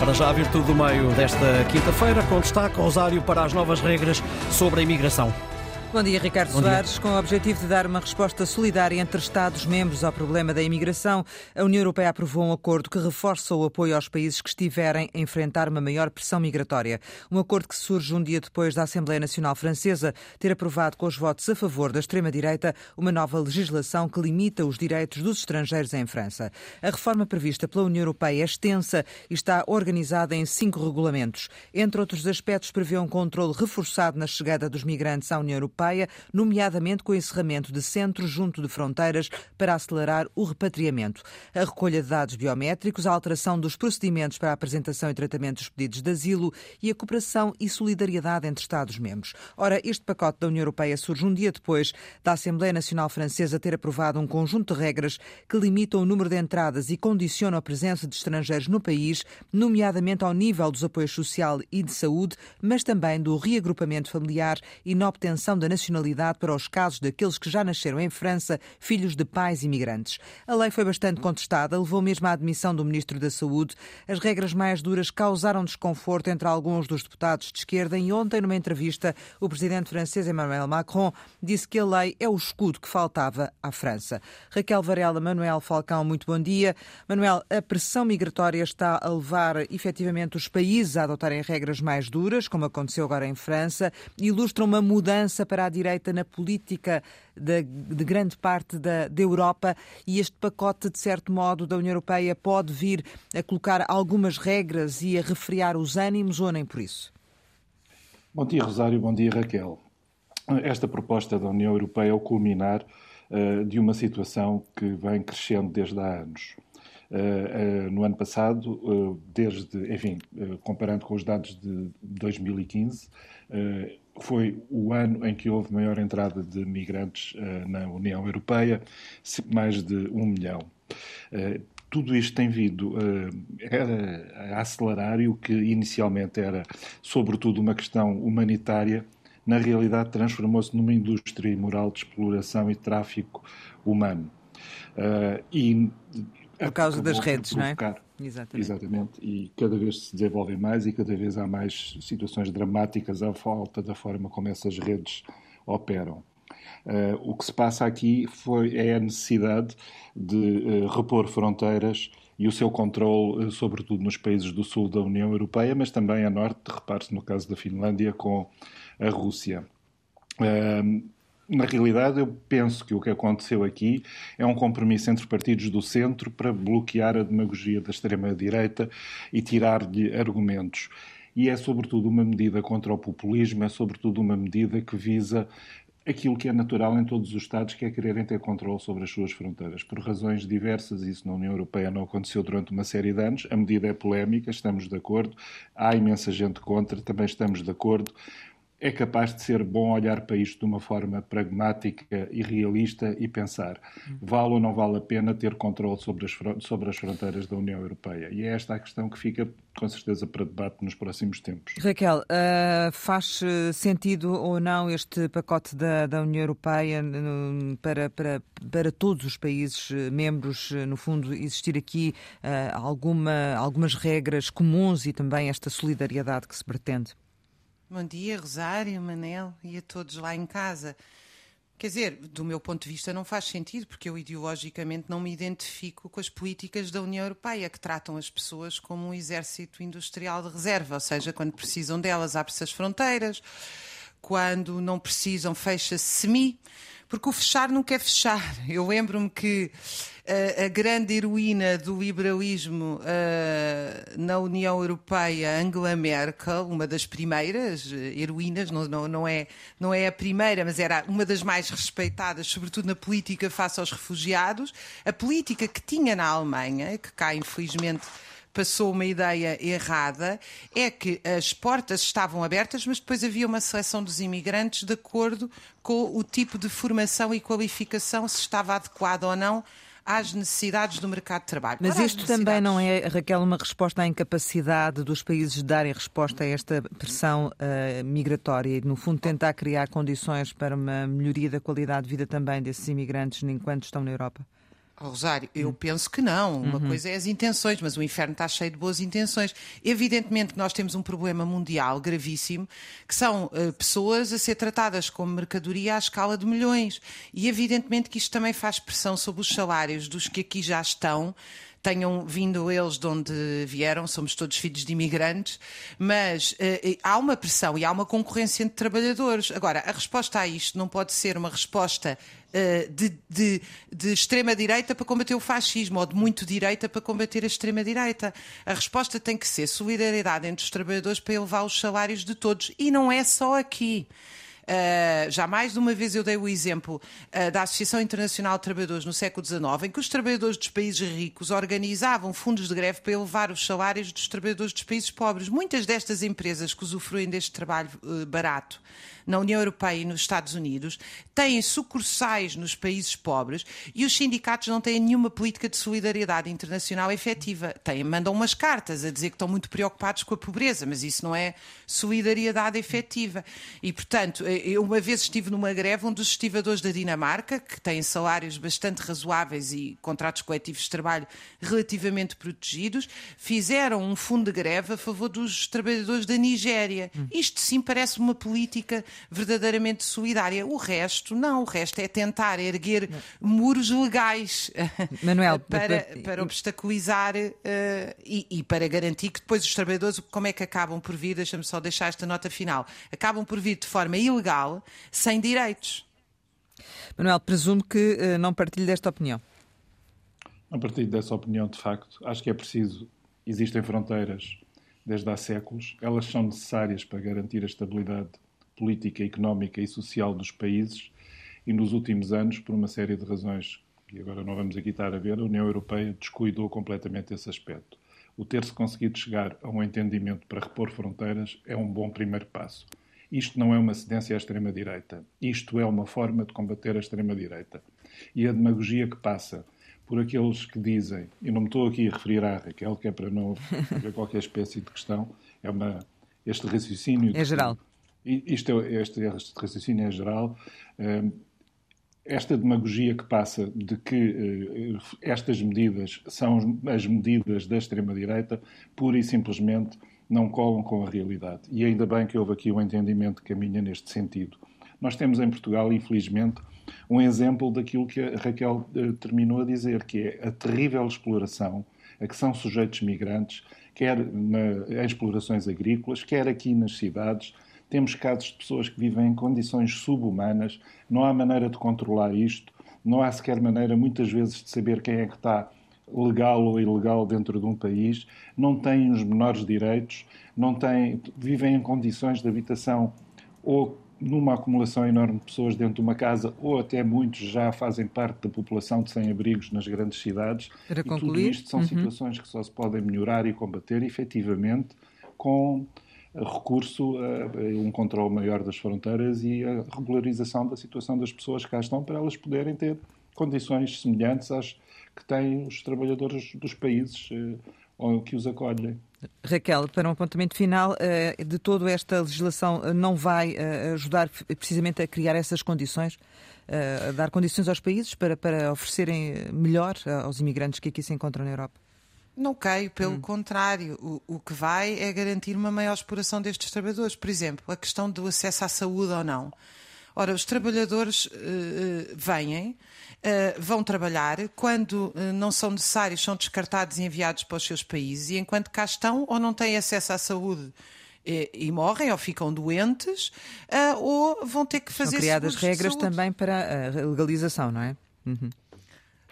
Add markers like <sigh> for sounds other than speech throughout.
Para já a virtude do meio desta quinta-feira, com destaque Rosário para as novas regras sobre a imigração. Bom dia, Ricardo Bom Soares. Dia. Com o objetivo de dar uma resposta solidária entre Estados-membros ao problema da imigração, a União Europeia aprovou um acordo que reforça o apoio aos países que estiverem a enfrentar uma maior pressão migratória. Um acordo que surge um dia depois da Assembleia Nacional Francesa ter aprovado com os votos a favor da extrema-direita uma nova legislação que limita os direitos dos estrangeiros em França. A reforma prevista pela União Europeia é extensa e está organizada em cinco regulamentos. Entre outros aspectos, prevê um controle reforçado na chegada dos migrantes à União Europeia Europeia, nomeadamente com o encerramento de centros junto de fronteiras para acelerar o repatriamento. A recolha de dados biométricos, a alteração dos procedimentos para a apresentação e tratamento dos pedidos de asilo e a cooperação e solidariedade entre Estados-membros. Ora, este pacote da União Europeia surge um dia depois da Assembleia Nacional Francesa ter aprovado um conjunto de regras que limitam o número de entradas e condicionam a presença de estrangeiros no país, nomeadamente ao nível dos apoios social e de saúde, mas também do reagrupamento familiar e na obtenção da nacionalidade para os casos daqueles que já nasceram em França, filhos de pais imigrantes. A lei foi bastante contestada, levou mesmo à admissão do Ministro da Saúde. As regras mais duras causaram desconforto entre alguns dos deputados de esquerda e ontem, numa entrevista, o presidente francês Emmanuel Macron disse que a lei é o escudo que faltava à França. Raquel Varela, Manuel Falcão, muito bom dia. Manuel, a pressão migratória está a levar efetivamente os países a adotarem regras mais duras, como aconteceu agora em França, ilustra uma mudança para à direita na política de, de grande parte da, da Europa e este pacote, de certo modo, da União Europeia pode vir a colocar algumas regras e a refriar os ânimos ou nem por isso? Bom dia, Rosário. Bom dia, Raquel. Esta proposta da União Europeia é o culminar uh, de uma situação que vem crescendo desde há anos. Uh, uh, no ano passado, desde, enfim, comparando com os dados de 2015, foi o ano em que houve maior entrada de migrantes uh, na União Europeia, mais de um milhão. Uh, tudo isto tem vindo uh, a acelerar e o que inicialmente era, sobretudo, uma questão humanitária, na realidade transformou-se numa indústria imoral de exploração e tráfico humano. e por causa das redes, não é? Exatamente. Exatamente. E cada vez se desenvolvem mais e cada vez há mais situações dramáticas à falta da forma como essas redes operam. Uh, o que se passa aqui foi, é a necessidade de uh, repor fronteiras e o seu controle, uh, sobretudo nos países do sul da União Europeia, mas também a norte, repare-se no caso da Finlândia, com a Rússia na realidade, eu penso que o que aconteceu aqui é um compromisso entre partidos do centro para bloquear a demagogia da extrema-direita e tirar-lhe argumentos. E é, sobretudo, uma medida contra o populismo, é, sobretudo, uma medida que visa aquilo que é natural em todos os Estados, que é quererem ter controle sobre as suas fronteiras. Por razões diversas, isso na União Europeia não aconteceu durante uma série de anos. A medida é polémica, estamos de acordo. Há imensa gente contra, também estamos de acordo é capaz de ser bom olhar para isto de uma forma pragmática e realista e pensar vale ou não vale a pena ter controle sobre as, sobre as fronteiras da União Europeia. E é esta a questão que fica com certeza para debate nos próximos tempos. Raquel, uh, faz sentido ou não este pacote da, da União Europeia para, para, para todos os países eh, membros, eh, no fundo, existir aqui uh, alguma, algumas regras comuns e também esta solidariedade que se pretende? Bom dia, Rosário, Manel e a todos lá em casa. Quer dizer, do meu ponto de vista não faz sentido, porque eu ideologicamente não me identifico com as políticas da União Europeia, que tratam as pessoas como um exército industrial de reserva, ou seja, quando precisam delas abre-se as fronteiras, quando não precisam fecha-se semi, porque o fechar nunca é fechar. Eu lembro-me que a, grande heroína do liberalismo uh, na União Europeia, Angela Merkel, uma das primeiras eh, heroínas, não, não, não, é, não é a primeira, mas era uma das mais respeitadas, sobretudo na política face aos refugiados. A política que tinha na Alemanha, que cá infelizmente passou uma ideia errada, é que as portas estavam abertas, mas depois havia uma seleção dos imigrantes de acordo com o tipo de formação e qualificação, se estava adequado ou não às necessidades do mercado de trabalho. Mas Ora, isto também não é, Raquel, uma resposta à incapacidade dos países darem resposta a esta pressão uh, migratória e, no fundo, tentar criar condições para uma melhoria da qualidade de vida também desses imigrantes enquanto estão na Europa? Rosário, eu penso que não. Uma uhum. coisa é as intenções, mas o inferno está cheio de boas intenções. Evidentemente que nós temos um problema mundial gravíssimo, que são uh, pessoas a ser tratadas como mercadoria à escala de milhões. E evidentemente que isto também faz pressão sobre os salários dos que aqui já estão tenham vindo eles de onde vieram, somos todos filhos de imigrantes, mas uh, há uma pressão e há uma concorrência entre trabalhadores. Agora, a resposta a isto não pode ser uma resposta uh, de, de, de extrema-direita para combater o fascismo ou de muito direita para combater a extrema-direita. A resposta tem que ser solidariedade entre os trabalhadores para elevar os salários de todos. E não é só aqui. Uh, já mais de uma vez eu dei o exemplo uh, da Associação Internacional de Trabalhadores no século XIX, em que os trabalhadores dos países ricos organizavam fundos de greve para elevar os salários dos trabalhadores dos países pobres. Muitas destas empresas que usufruem deste trabalho uh, barato na União Europeia e nos Estados Unidos têm sucursais nos países pobres e os sindicatos não têm nenhuma política de solidariedade internacional efetiva. Têm, mandam umas cartas a dizer que estão muito preocupados com a pobreza, mas isso não é solidariedade efetiva. E, portanto, eu uma vez estive numa greve, um dos estivadores da Dinamarca, que tem salários bastante razoáveis e contratos coletivos de trabalho relativamente protegidos, fizeram um fundo de greve a favor dos trabalhadores da Nigéria. Isto sim parece uma política verdadeiramente solidária. O resto, não. O resto é tentar erguer não. muros legais Manuel, <laughs> para, para obstaculizar uh, e, e, para garantir que depois os trabalhadores, como é que acabam por vir, deixa-me só deixar esta nota final, acabam por vir de forma ilegal, sem direitos. Manuel, presumo que uh, não partilhe desta opinião. Não partilho dessa opinião, de facto. Acho que é preciso. Existem fronteiras desde há séculos, elas são necessárias para garantir a estabilidade política, económica e social dos países e nos últimos anos, por uma série de razões que agora não vamos aqui estar a ver, a União Europeia descuidou completamente esse aspecto. O ter-se conseguido chegar a um entendimento para repor fronteiras é um bom primeiro passo. Isto não é uma cedência à extrema-direita. Isto é uma forma de combater a extrema-direita. E a demagogia que passa por aqueles que dizem, e não me estou aqui a referir à Raquel, que é para não haver qualquer espécie de questão, é uma, este raciocínio. É geral. Isto é, este, este raciocínio é geral. Hum, esta demagogia que passa de que eh, estas medidas são as medidas da extrema-direita, pura e simplesmente não colam com a realidade. E ainda bem que houve aqui um entendimento que caminha neste sentido. Nós temos em Portugal, infelizmente, um exemplo daquilo que a Raquel eh, terminou a dizer, que é a terrível exploração a que são sujeitos migrantes, quer na, em explorações agrícolas, quer aqui nas cidades, temos casos de pessoas que vivem em condições subhumanas, não há maneira de controlar isto, não há sequer maneira, muitas vezes, de saber quem é que está legal ou ilegal dentro de um país, não têm os menores direitos, não têm, vivem em condições de habitação ou numa acumulação enorme de pessoas dentro de uma casa, ou até muitos já fazem parte da população de sem-abrigos nas grandes cidades. Para e concluir, tudo isto são uhum. situações que só se podem melhorar e combater efetivamente com recurso a um controle maior das fronteiras e a regularização da situação das pessoas que cá estão para elas poderem ter condições semelhantes às que têm os trabalhadores dos países eh, que os acolhem. Raquel, para um apontamento final, eh, de toda esta legislação eh, não vai ajudar precisamente a criar essas condições, a dar condições aos países para, para oferecerem melhor aos imigrantes que aqui se encontram na Europa? Não caio, pelo hum. contrário. O, o, que vai é garantir uma maior exploração destes trabalhadores. Por exemplo, a questão do acesso à saúde ou não. Ora, os trabalhadores uh, vêm, vão trabalhar, quando uh, não são necessários, são descartados e enviados para os seus países, e enquanto cá estão, ou não têm acesso à saúde e, e morrem, ou ficam doentes, ou vão ter que fazer. São criadas regras também para a legalização, não é? Uhum.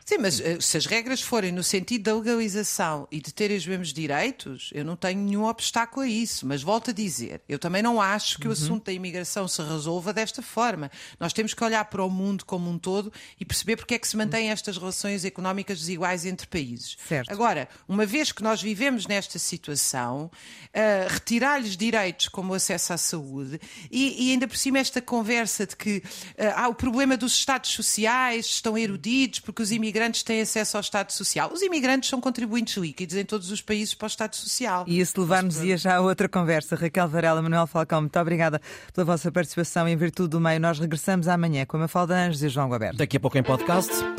Sim, mas eh, se as regras forem no sentido da legalização e de terem os mesmos direitos, eu não tenho nenhum obstáculo a isso. Mas volto a dizer, eu também não acho que uhum. o assunto da imigração se resolva desta forma. Nós temos que olhar para o mundo como um todo e perceber porque é que se mantêm estas relações económicas desiguais entre países. Certo. Agora, uma vez que nós vivemos nesta situação, uh, retirar-lhes direitos como o acesso à saúde e, e, ainda por cima esta conversa de que uh, há o problema dos Estados sociais, estão erudidos porque os imigrantes imigrantes têm acesso ao Estado Social. Os imigrantes são contribuintes líquidos em todos os países para o Estado Social. E isso levar-nos-ia já a outra conversa. Raquel Varela, Manuel Falcão, muito obrigada pela vossa participação em Virtude do Meio. Nós regressamos amanhã com a Mafalda Anjos e João Guaberto. Daqui a pouco em podcast.